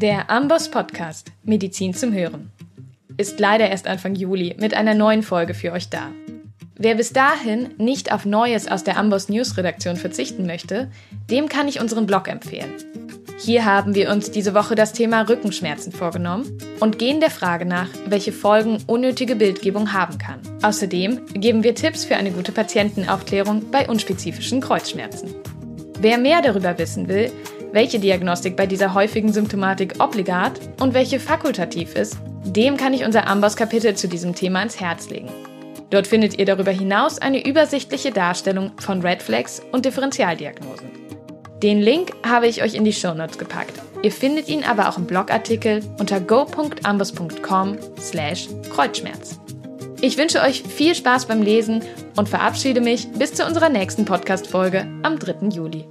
Der Amboss Podcast Medizin zum Hören ist leider erst Anfang Juli mit einer neuen Folge für euch da. Wer bis dahin nicht auf Neues aus der Amboss News Redaktion verzichten möchte, dem kann ich unseren Blog empfehlen. Hier haben wir uns diese Woche das Thema Rückenschmerzen vorgenommen und gehen der Frage nach, welche Folgen unnötige Bildgebung haben kann. Außerdem geben wir Tipps für eine gute Patientenaufklärung bei unspezifischen Kreuzschmerzen. Wer mehr darüber wissen will, welche Diagnostik bei dieser häufigen Symptomatik obligat und welche fakultativ ist, dem kann ich unser Amboss-Kapitel zu diesem Thema ins Herz legen. Dort findet ihr darüber hinaus eine übersichtliche Darstellung von Red Flags und Differentialdiagnosen. Den Link habe ich euch in die Shownotes gepackt. Ihr findet ihn aber auch im Blogartikel unter go.ambos.com slash Kreuzschmerz. Ich wünsche euch viel Spaß beim Lesen und verabschiede mich bis zu unserer nächsten Podcast-Folge am 3. Juli.